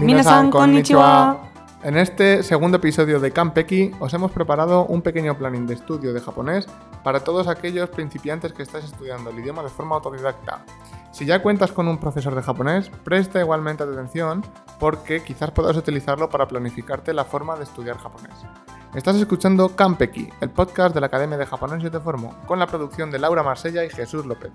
Minasan konnichiwa. En este segundo episodio de Campeki os hemos preparado un pequeño planning de estudio de japonés para todos aquellos principiantes que estáis estudiando el idioma de forma autodidacta. Si ya cuentas con un profesor de japonés, presta igualmente atención porque quizás puedas utilizarlo para planificarte la forma de estudiar japonés. Estás escuchando Campeki, el podcast de la Academia de Japonés y te formo, con la producción de Laura Marsella y Jesús López.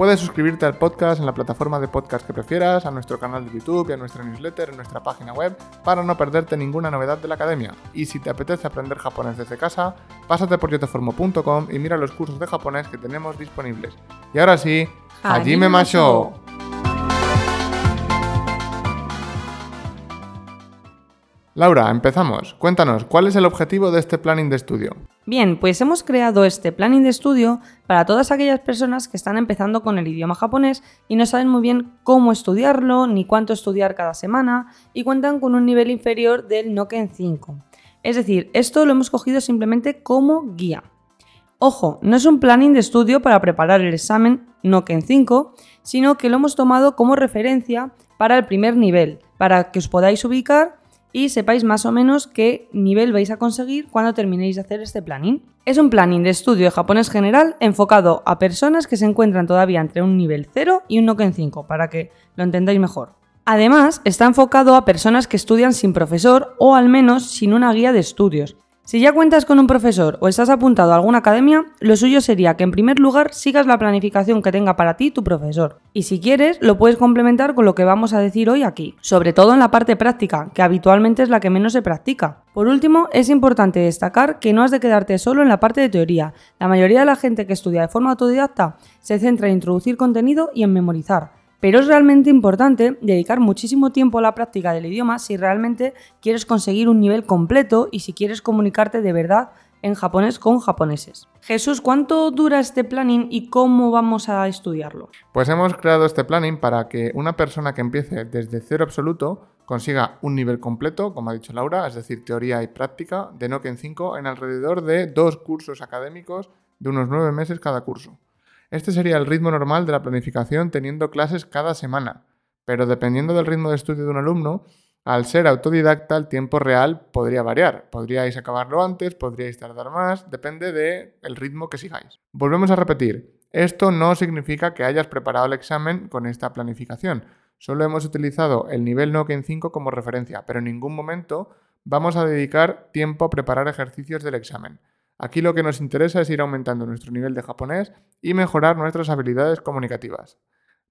Puedes suscribirte al podcast en la plataforma de podcast que prefieras, a nuestro canal de YouTube y a nuestra newsletter en nuestra página web para no perderte ninguna novedad de la academia. Y si te apetece aprender japonés desde casa, pásate por yoteformo.com y mira los cursos de japonés que tenemos disponibles. Y ahora sí, Hajime Masho. Laura, empezamos. Cuéntanos, ¿cuál es el objetivo de este planning de estudio? Bien, pues hemos creado este planning de estudio para todas aquellas personas que están empezando con el idioma japonés y no saben muy bien cómo estudiarlo ni cuánto estudiar cada semana y cuentan con un nivel inferior del Noken 5. Es decir, esto lo hemos cogido simplemente como guía. Ojo, no es un planning de estudio para preparar el examen Noken 5, sino que lo hemos tomado como referencia para el primer nivel, para que os podáis ubicar y sepáis más o menos qué nivel vais a conseguir cuando terminéis de hacer este planning. Es un planning de estudio de japonés general enfocado a personas que se encuentran todavía entre un nivel 0 y un Noken 5, para que lo entendáis mejor. Además, está enfocado a personas que estudian sin profesor o al menos sin una guía de estudios, si ya cuentas con un profesor o estás apuntado a alguna academia, lo suyo sería que en primer lugar sigas la planificación que tenga para ti tu profesor. Y si quieres, lo puedes complementar con lo que vamos a decir hoy aquí, sobre todo en la parte práctica, que habitualmente es la que menos se practica. Por último, es importante destacar que no has de quedarte solo en la parte de teoría. La mayoría de la gente que estudia de forma autodidacta se centra en introducir contenido y en memorizar. Pero es realmente importante dedicar muchísimo tiempo a la práctica del idioma si realmente quieres conseguir un nivel completo y si quieres comunicarte de verdad en japonés con japoneses. Jesús, ¿cuánto dura este planning y cómo vamos a estudiarlo? Pues hemos creado este planning para que una persona que empiece desde cero absoluto consiga un nivel completo, como ha dicho Laura, es decir, teoría y práctica, de Noken 5 en alrededor de dos cursos académicos de unos nueve meses cada curso. Este sería el ritmo normal de la planificación teniendo clases cada semana, pero dependiendo del ritmo de estudio de un alumno, al ser autodidacta el tiempo real podría variar. Podríais acabarlo antes, podríais tardar más, depende del ritmo que sigáis. Volvemos a repetir, esto no significa que hayas preparado el examen con esta planificación. Solo hemos utilizado el nivel Noken 5 como referencia, pero en ningún momento vamos a dedicar tiempo a preparar ejercicios del examen. Aquí lo que nos interesa es ir aumentando nuestro nivel de japonés y mejorar nuestras habilidades comunicativas.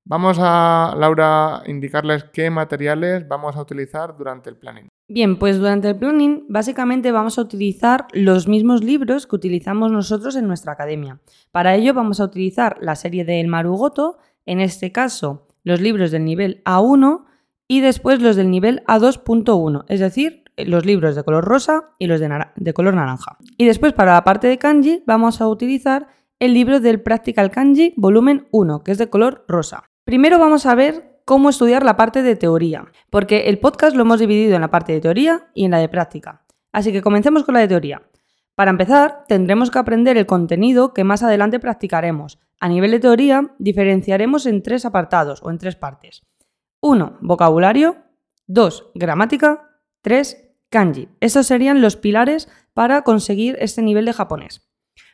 Vamos a, Laura, indicarles qué materiales vamos a utilizar durante el planning. Bien, pues durante el planning básicamente vamos a utilizar los mismos libros que utilizamos nosotros en nuestra academia. Para ello vamos a utilizar la serie del Marugoto, en este caso los libros del nivel A1 y después los del nivel A2.1, es decir, los libros de color rosa y los de, color naranja. Y después para la parte de kanji vamos a utilizar el libro del Practical Kanji volumen 1, que es de color rosa. Primero vamos a ver cómo estudiar la parte de teoría, porque el podcast lo hemos dividido en la parte de teoría y en la de práctica. Así que comencemos con la de teoría. Para empezar, tendremos que aprender el contenido que más adelante practicaremos. A nivel de teoría, diferenciaremos en tres apartados o en tres partes. 1. Vocabulario. 2. Gramática. 3 kanji. Estos serían los pilares para conseguir este nivel de japonés.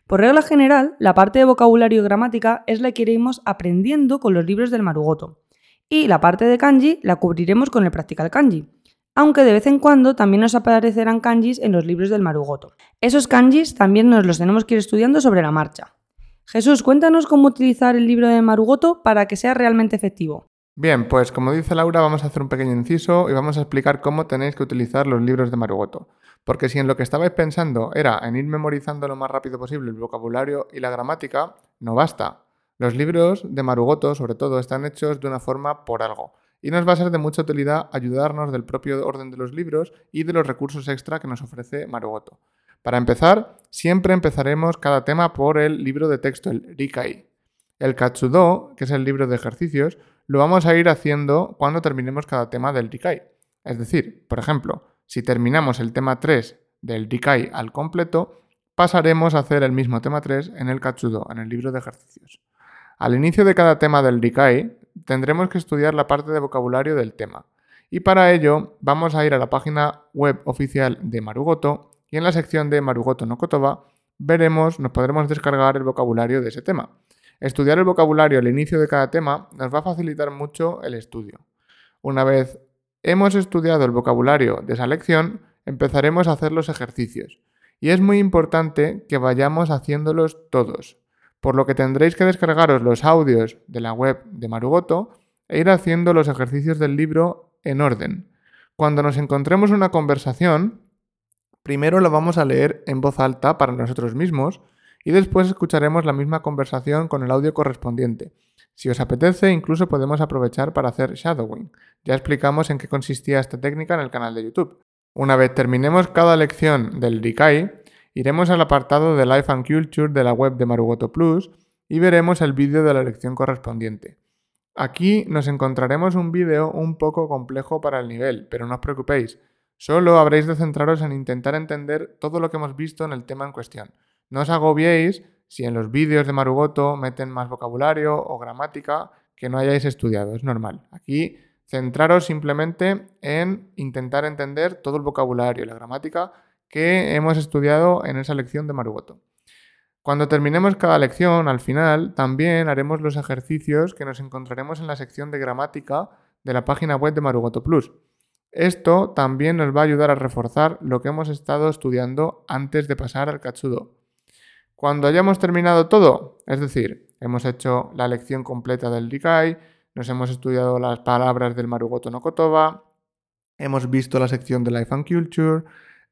Por regla general, la parte de vocabulario y gramática es la que iremos aprendiendo con los libros del Marugoto. Y la parte de kanji la cubriremos con el Practical Kanji. Aunque de vez en cuando también nos aparecerán kanjis en los libros del Marugoto. Esos kanjis también nos los tenemos que ir estudiando sobre la marcha. Jesús, cuéntanos cómo utilizar el libro de Marugoto para que sea realmente efectivo. Bien, pues como dice Laura, vamos a hacer un pequeño inciso y vamos a explicar cómo tenéis que utilizar los libros de Marugoto. Porque si en lo que estabais pensando era en ir memorizando lo más rápido posible el vocabulario y la gramática, no basta. Los libros de Marugoto, sobre todo, están hechos de una forma por algo. Y nos va a ser de mucha utilidad ayudarnos del propio orden de los libros y de los recursos extra que nos ofrece Marugoto. Para empezar, siempre empezaremos cada tema por el libro de texto, el Rikai. El Katsudo, que es el libro de ejercicios, lo vamos a ir haciendo cuando terminemos cada tema del Rikai. Es decir, por ejemplo, si terminamos el tema 3 del Rikai al completo, pasaremos a hacer el mismo tema 3 en el Katsudo, en el libro de ejercicios. Al inicio de cada tema del Rikai, tendremos que estudiar la parte de vocabulario del tema. Y para ello vamos a ir a la página web oficial de Marugoto y en la sección de Marugoto no Kotoba veremos, nos podremos descargar el vocabulario de ese tema. Estudiar el vocabulario al inicio de cada tema nos va a facilitar mucho el estudio. Una vez hemos estudiado el vocabulario de esa lección, empezaremos a hacer los ejercicios. Y es muy importante que vayamos haciéndolos todos, por lo que tendréis que descargaros los audios de la web de Marugoto e ir haciendo los ejercicios del libro en orden. Cuando nos encontremos una conversación, primero la vamos a leer en voz alta para nosotros mismos y después escucharemos la misma conversación con el audio correspondiente. Si os apetece, incluso podemos aprovechar para hacer shadowing. Ya explicamos en qué consistía esta técnica en el canal de YouTube. Una vez terminemos cada lección del Rikai, iremos al apartado de Life and Culture de la web de Marugoto Plus y veremos el vídeo de la lección correspondiente. Aquí nos encontraremos un vídeo un poco complejo para el nivel, pero no os preocupéis, solo habréis de centraros en intentar entender todo lo que hemos visto en el tema en cuestión. No os agobiéis si en los vídeos de Marugoto meten más vocabulario o gramática que no hayáis estudiado, es normal. Aquí centraros simplemente en intentar entender todo el vocabulario y la gramática que hemos estudiado en esa lección de Marugoto. Cuando terminemos cada lección, al final, también haremos los ejercicios que nos encontraremos en la sección de gramática de la página web de Marugoto Plus. Esto también nos va a ayudar a reforzar lo que hemos estado estudiando antes de pasar al Katsudo. Cuando hayamos terminado todo, es decir, hemos hecho la lección completa del Rikai, nos hemos estudiado las palabras del Marugoto no Kotoba, hemos visto la sección de Life and Culture,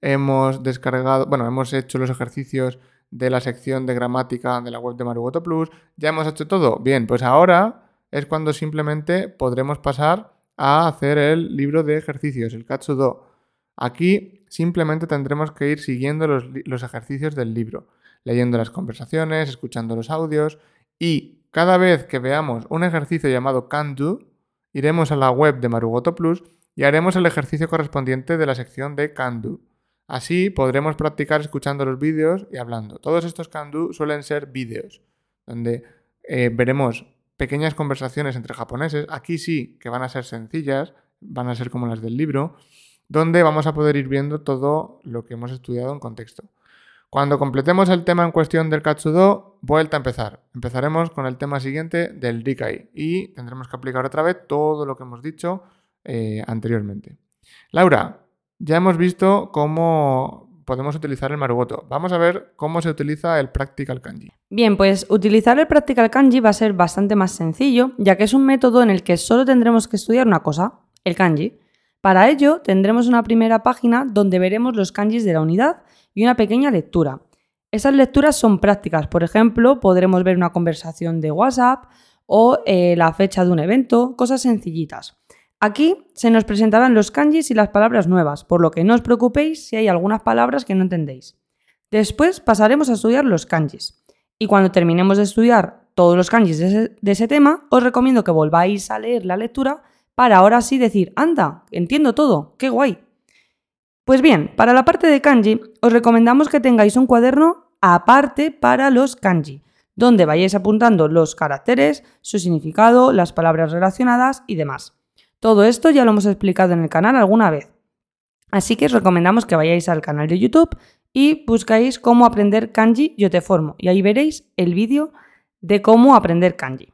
hemos descargado, bueno, hemos hecho los ejercicios de la sección de gramática de la web de Marugoto Plus, ya hemos hecho todo. Bien, pues ahora es cuando simplemente podremos pasar a hacer el libro de ejercicios, el Katsudo. Aquí simplemente tendremos que ir siguiendo los, ejercicios del libro leyendo las conversaciones, escuchando los audios y cada vez que veamos un ejercicio llamado Can Do, iremos a la web de Marugoto Plus y haremos el ejercicio correspondiente de la sección de Can Do. Así podremos practicar escuchando los vídeos y hablando. Todos estos Can Do suelen ser vídeos, donde eh, veremos pequeñas conversaciones entre japoneses. Aquí sí que van a ser sencillas, van a ser como las del libro, donde vamos a poder ir viendo todo lo que hemos estudiado en contexto. Cuando completemos el tema en cuestión del Katsudo, vuelta a empezar. Empezaremos con el tema siguiente del Rikai y tendremos que aplicar otra vez todo lo que hemos dicho eh, anteriormente. Laura, ya hemos visto cómo podemos utilizar el Marugoto. Vamos a ver cómo se utiliza el Practical Kanji. Bien, pues utilizar el Practical Kanji va a ser bastante más sencillo, ya que es un método en el que solo tendremos que estudiar una cosa, el kanji. Para ello, tendremos una primera página donde veremos los kanjis de la unidad y una pequeña lectura. Esas lecturas son prácticas, por ejemplo, podremos ver una conversación de WhatsApp o eh, la fecha de un evento, cosas sencillitas. Aquí se nos presentarán los kanjis y las palabras nuevas, por lo que no os preocupéis si hay algunas palabras que no entendéis. Después pasaremos a estudiar los kanjis. Y cuando terminemos de estudiar todos los kanjis de ese, de ese tema, os recomiendo que volváis a leer la lectura para ahora sí decir, anda, entiendo todo, qué guay. Pues bien, para la parte de kanji, os recomendamos que tengáis un cuaderno aparte para los kanji, donde vayáis apuntando los caracteres, su significado, las palabras relacionadas y demás. Todo esto ya lo hemos explicado en el canal alguna vez. Así que os recomendamos que vayáis al canal de YouTube y buscáis cómo aprender kanji yo te formo y ahí veréis el vídeo de cómo aprender kanji.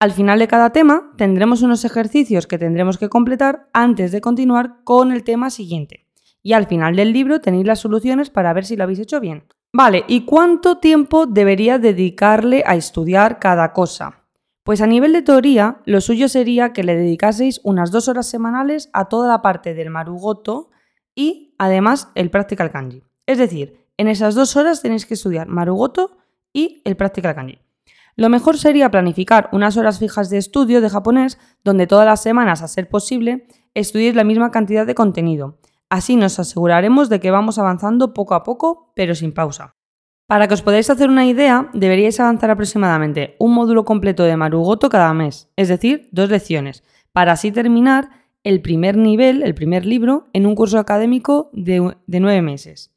Al final de cada tema tendremos unos ejercicios que tendremos que completar antes de continuar con el tema siguiente y al final del libro tenéis las soluciones para ver si lo habéis hecho bien. Vale, ¿y cuánto tiempo debería dedicarle a estudiar cada cosa? Pues a nivel de teoría, lo suyo sería que le dedicaseis unas dos horas semanales a toda la parte del Marugoto y además el Practical Kanji. Es decir, en esas dos horas tenéis que estudiar Marugoto y el Practical Kanji. Lo mejor sería planificar unas horas fijas de estudio de japonés donde todas las semanas, a ser posible, estudiéis la misma cantidad de contenido Así nos aseguraremos de que vamos avanzando poco a poco, pero sin pausa. Para que os podáis hacer una idea, deberíais avanzar aproximadamente un módulo completo de Marugoto cada mes, es decir, dos lecciones, para así terminar el primer nivel, el primer libro, en un curso académico de, nueve meses.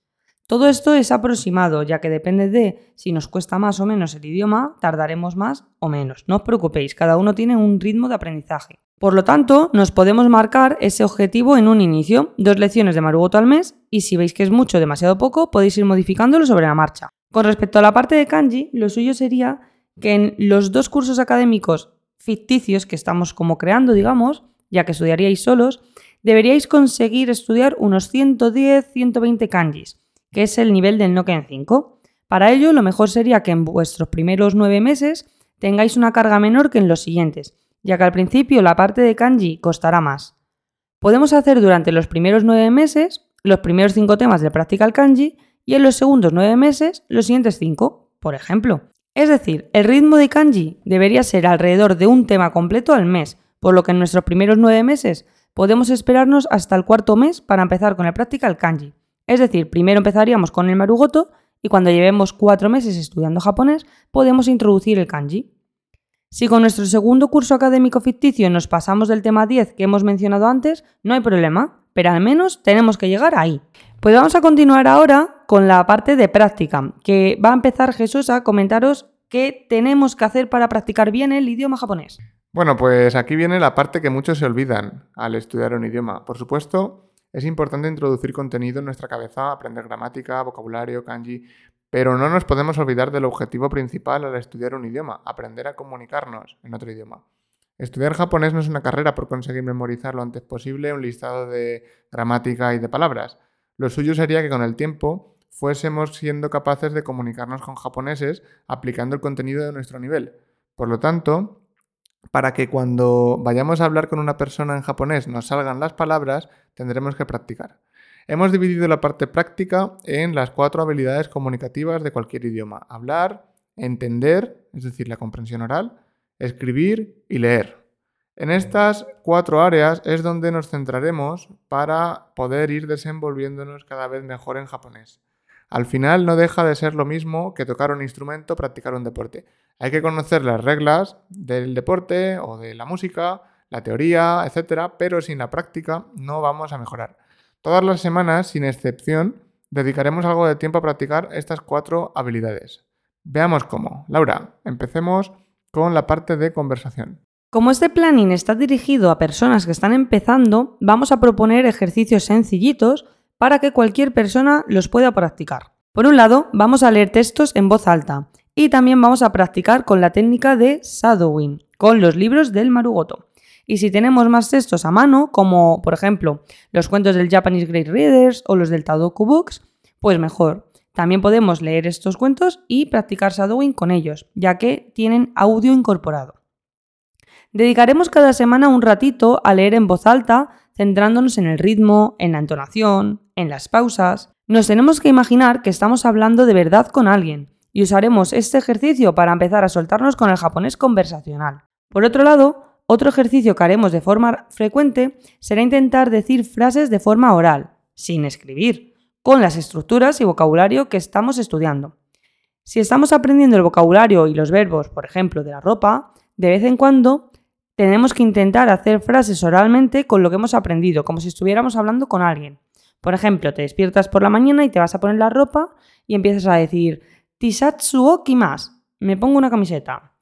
Todo esto es aproximado, ya que depende de si nos cuesta más o menos el idioma, tardaremos más o menos. No os preocupéis, cada uno tiene un ritmo de aprendizaje. Por lo tanto, nos podemos marcar ese objetivo en un inicio, dos lecciones de Marugoto al mes, y si veis que es mucho o demasiado poco, podéis ir modificándolo sobre la marcha. Con respecto a la parte de kanji, lo suyo sería que en los dos cursos académicos ficticios que estamos como creando, digamos, ya que estudiaríais solos, deberíais conseguir estudiar unos 110-120 kanjis, que es el nivel del Noken 5. Para ello, lo mejor sería que en vuestros primeros nueve meses tengáis una carga menor que en los siguientes, ya que al principio la parte de kanji costará más. Podemos hacer durante los primeros nueve meses los primeros cinco temas de Practical Kanji y en los segundos nueve meses los siguientes cinco, por ejemplo. Es decir, el ritmo de kanji debería ser alrededor de un tema completo al mes, por lo que en nuestros primeros nueve meses podemos esperarnos hasta el cuarto mes para empezar con el Practical Kanji. Es decir, primero empezaríamos con el Marugoto y cuando llevemos cuatro meses estudiando japonés podemos introducir el kanji. Si con nuestro segundo curso académico ficticio nos pasamos del tema 10 que hemos mencionado antes, no hay problema, pero al menos tenemos que llegar ahí. Pues vamos a continuar ahora con la parte de práctica, que va a empezar Jesús a comentaros qué tenemos que hacer para practicar bien el idioma japonés. Bueno, pues aquí viene la parte que muchos se olvidan al estudiar un idioma. Por supuesto, es importante introducir contenido en nuestra cabeza, aprender gramática, vocabulario, kanji, pero no nos podemos olvidar del objetivo principal al estudiar un idioma, aprender a comunicarnos en otro idioma. Estudiar japonés no es una carrera por conseguir memorizar lo antes posible un listado de gramática y de palabras. Lo suyo sería que con el tiempo fuésemos siendo capaces de comunicarnos con japoneses aplicando el contenido de nuestro nivel. Por lo tanto, para que cuando vayamos a hablar con una persona en japonés nos salgan las palabras, tendremos que practicar. Hemos dividido la parte práctica en las cuatro habilidades comunicativas de cualquier idioma. Hablar, entender, es decir, la comprensión oral, escribir y leer. En estas cuatro áreas es donde nos centraremos para poder ir desenvolviéndonos cada vez mejor en japonés. Al final no deja de ser lo mismo que tocar un instrumento, practicar un deporte. Hay que conocer las reglas del deporte o de la música, la teoría, etc., pero sin la práctica no vamos a mejorar. Todas las semanas, sin excepción, dedicaremos algo de tiempo a practicar estas cuatro habilidades. Veamos cómo. Laura, empecemos con la parte de conversación. Como este planning está dirigido a personas que están empezando, vamos a proponer ejercicios sencillitos para que cualquier persona los pueda practicar. Por un lado, vamos a leer textos en voz alta y también vamos a practicar con la técnica de shadowing, con los libros del Marugoto. Y si tenemos más textos a mano, como por ejemplo los cuentos del Japanese Great Readers o los del Tadoku Books, pues mejor. También podemos leer estos cuentos y practicar shadowing con ellos, ya que tienen audio incorporado. Dedicaremos cada semana un ratito a leer en voz alta, centrándonos en el ritmo, en la entonación, en las pausas. Nos tenemos que imaginar que estamos hablando de verdad con alguien y usaremos este ejercicio para empezar a soltarnos con el japonés conversacional. Por otro lado, otro ejercicio que haremos de forma frecuente será intentar decir frases de forma oral, sin escribir, con las estructuras y vocabulario que estamos estudiando. Si estamos aprendiendo el vocabulario y los verbos, por ejemplo, de la ropa, de vez en cuando tenemos que intentar hacer frases oralmente con lo que hemos aprendido, como si estuviéramos hablando con alguien. Por ejemplo, te despiertas por la mañana y te vas a poner la ropa y empiezas a decir Tisatsu o kimas, me pongo una camiseta.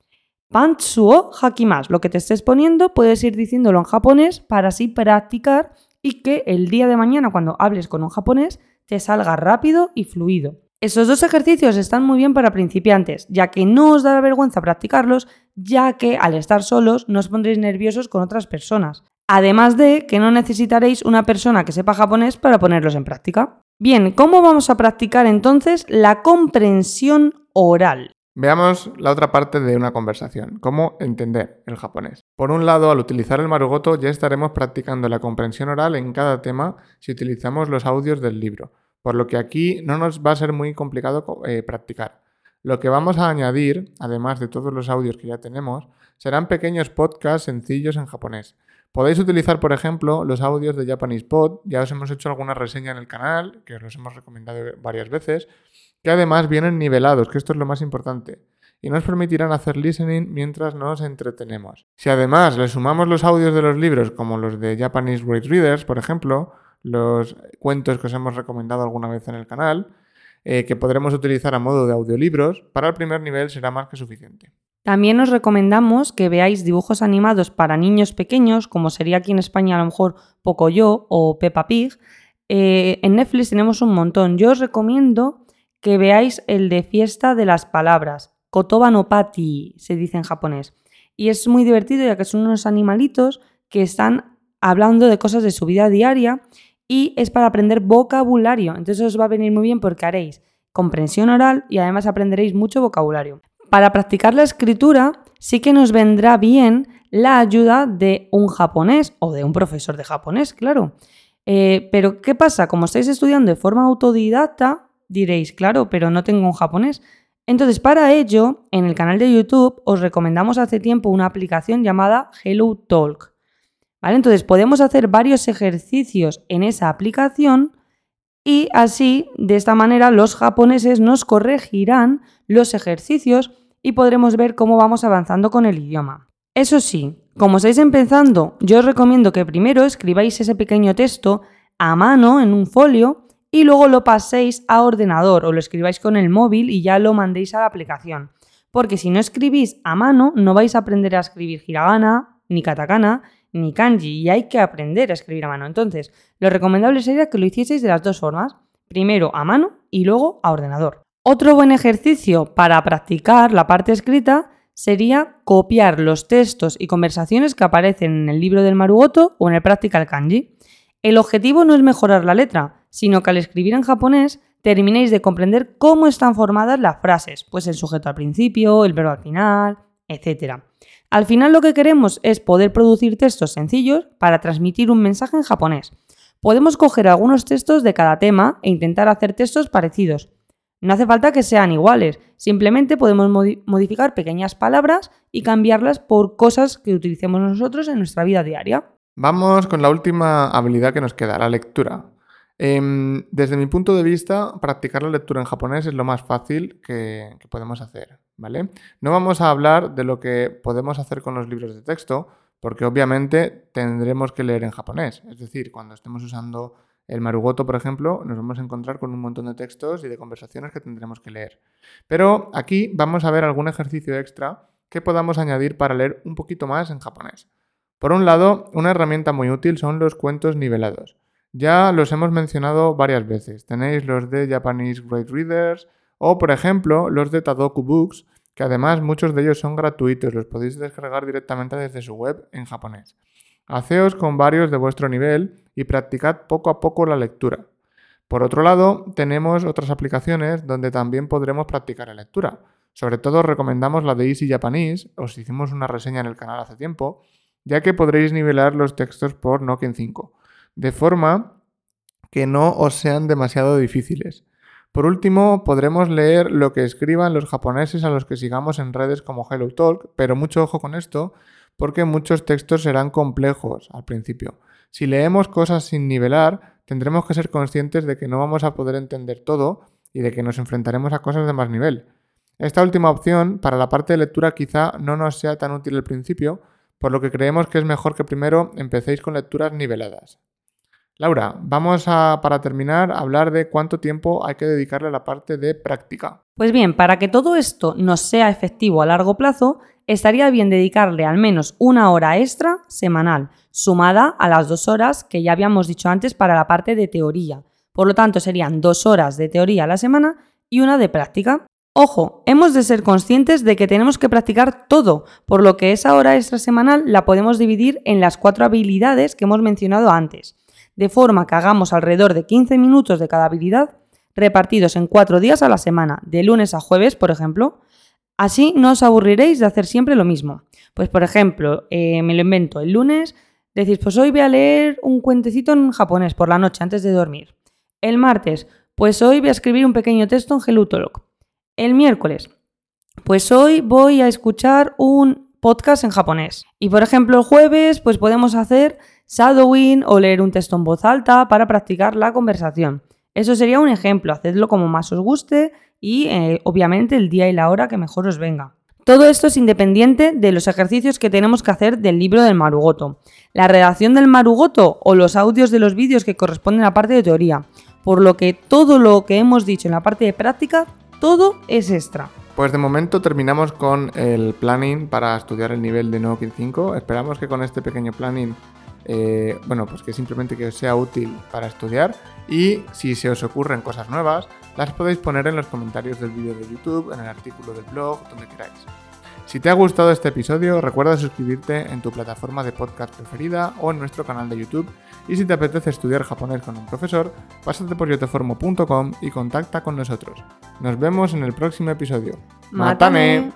Pantsuo hakimas. Lo que te estés poniendo puedes ir diciéndolo en japonés para así practicar y que el día de mañana cuando hables con un japonés te salga rápido y fluido. Esos dos ejercicios están muy bien para principiantes, ya que no os dará vergüenza practicarlos, ya que al estar solos no os pondréis nerviosos con otras personas. Además de que no necesitaréis una persona que sepa japonés para ponerlos en práctica. Bien, ¿cómo vamos a practicar entonces la comprensión oral? Veamos la otra parte de una conversación, cómo entender el japonés. Por un lado, al utilizar el marugoto ya estaremos practicando la comprensión oral en cada tema si utilizamos los audios del libro, por lo que aquí no nos va a ser muy complicado eh, practicar. Lo que vamos a añadir, además de todos los audios que ya tenemos, serán pequeños podcasts sencillos en japonés. Podéis utilizar, por ejemplo, los audios de Japanese Pod, ya os hemos hecho alguna reseña en el canal, que os los hemos recomendado varias veces, que además vienen nivelados, que esto es lo más importante, y nos permitirán hacer listening mientras nos entretenemos. Si además le sumamos los audios de los libros, como los de Japanese Great Readers, por ejemplo, los cuentos que os hemos recomendado alguna vez en el canal, eh, que podremos utilizar a modo de audiolibros, para el primer nivel será más que suficiente. También os recomendamos que veáis dibujos animados para niños pequeños, como sería aquí en España a lo mejor Pocoyo o Peppa Pig. Eh, en Netflix tenemos un montón. Yo os recomiendo que veáis el de Fiesta de las Palabras, Kotoba no Pati, se dice en japonés. Y es muy divertido ya que son unos animalitos que están hablando de cosas de su vida diaria y es para aprender vocabulario. Entonces os va a venir muy bien porque haréis comprensión oral y además aprenderéis mucho vocabulario para practicar la escritura sí que nos vendrá bien la ayuda de un japonés o de un profesor de japonés, claro. Eh, pero ¿qué pasa? Como estáis estudiando de forma autodidacta, diréis, claro, pero no tengo un japonés. Entonces, para ello, en el canal de YouTube os recomendamos hace tiempo una aplicación llamada Hello Talk. ¿Vale? Entonces, podemos hacer varios ejercicios en esa aplicación y así, de esta manera, los japoneses nos corregirán los ejercicios y podremos ver cómo vamos avanzando con el idioma. Eso sí, como estáis empezando, yo os recomiendo que primero escribáis ese pequeño texto a mano en un folio y luego lo paséis a ordenador o lo escribáis con el móvil y ya lo mandéis a la aplicación. Porque si no escribís a mano, no vais a aprender a escribir hiragana, ni katakana, ni kanji, y hay que aprender a escribir a mano. Entonces, lo recomendable sería que lo hicieseis de las dos formas, primero a mano y luego a ordenador. Otro buen ejercicio para practicar la parte escrita sería copiar los textos y conversaciones que aparecen en el libro del Marugoto o en el Practical Kanji. El objetivo no es mejorar la letra, sino que al escribir en japonés terminéis de comprender cómo están formadas las frases, pues el sujeto al principio, el verbo al final, etc. Al final lo que queremos es poder producir textos sencillos para transmitir un mensaje en japonés. Podemos coger algunos textos de cada tema e intentar hacer textos parecidos, no hace falta que sean iguales, simplemente podemos modificar pequeñas palabras y cambiarlas por cosas que utilicemos nosotros en nuestra vida diaria. Vamos con la última habilidad que nos queda, la lectura. Em, desde mi punto de vista, practicar la lectura en japonés es lo más fácil que, que podemos hacer, ¿vale? No vamos a hablar de lo que podemos hacer con los libros de texto, porque obviamente tendremos que leer en japonés. Es decir, cuando estemos usando el Marugoto, por ejemplo, nos vamos a encontrar con un montón de textos y de conversaciones que tendremos que leer. Pero aquí vamos a ver algún ejercicio extra que podamos añadir para leer un poquito más en japonés. Por un lado, una herramienta muy útil son los cuentos nivelados. Ya los hemos mencionado varias veces. Tenéis los de Japanese Great Readers o, por ejemplo, los de Tadoku Books, que además muchos de ellos son gratuitos, los podéis descargar directamente desde su web en japonés. Haceos con varios de vuestro nivel y practicad poco a poco la lectura. Por otro lado, tenemos otras aplicaciones donde también podremos practicar la lectura. Sobre todo recomendamos la de Easy Japanese, os hicimos una reseña en el canal hace tiempo, ya que podréis nivelar los textos por Nokia 5, de forma que no os sean demasiado difíciles. Por último, podremos leer lo que escriban los japoneses a los que sigamos en redes como HelloTalk, pero mucho ojo con esto, porque muchos textos serán complejos al principio. Si leemos cosas sin nivelar, tendremos que ser conscientes de que no vamos a poder entender todo y de que nos enfrentaremos a cosas de más nivel. Esta última opción, para la parte de lectura, quizá no nos sea tan útil al principio, por lo que creemos que es mejor que primero empecéis con lecturas niveladas. Laura, vamos a, para terminar, hablar de cuánto tiempo hay que dedicarle a la parte de práctica. Pues bien, para que todo esto nos sea efectivo a largo plazo, estaría bien dedicarle al menos una hora extra semanal, sumada a las dos horas que ya habíamos dicho antes para la parte de teoría. Por lo tanto, serían dos horas de teoría a la semana y una de práctica. Ojo, hemos de ser conscientes de que tenemos que practicar todo, por lo que esa hora extra semanal la podemos dividir en las cuatro habilidades que hemos mencionado antes, de forma que hagamos alrededor de 15 minutos de cada habilidad, repartidos en cuatro días a la semana, de lunes a jueves, por ejemplo, Así no os aburriréis de hacer siempre lo mismo. Pues por ejemplo, eh, me lo invento, el lunes decís, pues hoy voy a leer un cuentecito en japonés por la noche antes de dormir. El martes, pues hoy voy a escribir un pequeño texto en Gelutolog. El miércoles, pues hoy voy a escuchar un podcast en japonés. Y por ejemplo, el jueves, pues podemos hacer shadowing o leer un texto en voz alta para practicar la conversación. Eso sería un ejemplo, hacedlo como más os guste y eh, obviamente el día y la hora que mejor os venga. Todo esto es independiente de los ejercicios que tenemos que hacer del libro del Marugoto, la redacción del Marugoto o los audios de los vídeos que corresponden a la parte de teoría, por lo que todo lo que hemos dicho en la parte de práctica, todo es extra. Pues de momento terminamos con el planning para estudiar el nivel de Nokia 5. Esperamos que con este pequeño planning, eh, bueno, pues que simplemente que os sea útil para estudiar y si se os ocurren cosas nuevas, las podéis poner en los comentarios del vídeo de YouTube, en el artículo del blog, donde queráis. Si te ha gustado este episodio, recuerda suscribirte en tu plataforma de podcast preferida o en nuestro canal de YouTube. Y si te apetece estudiar japonés con un profesor, pásate por yoteformo.com y contacta con nosotros. Nos vemos en el próximo episodio. ¡Mátame!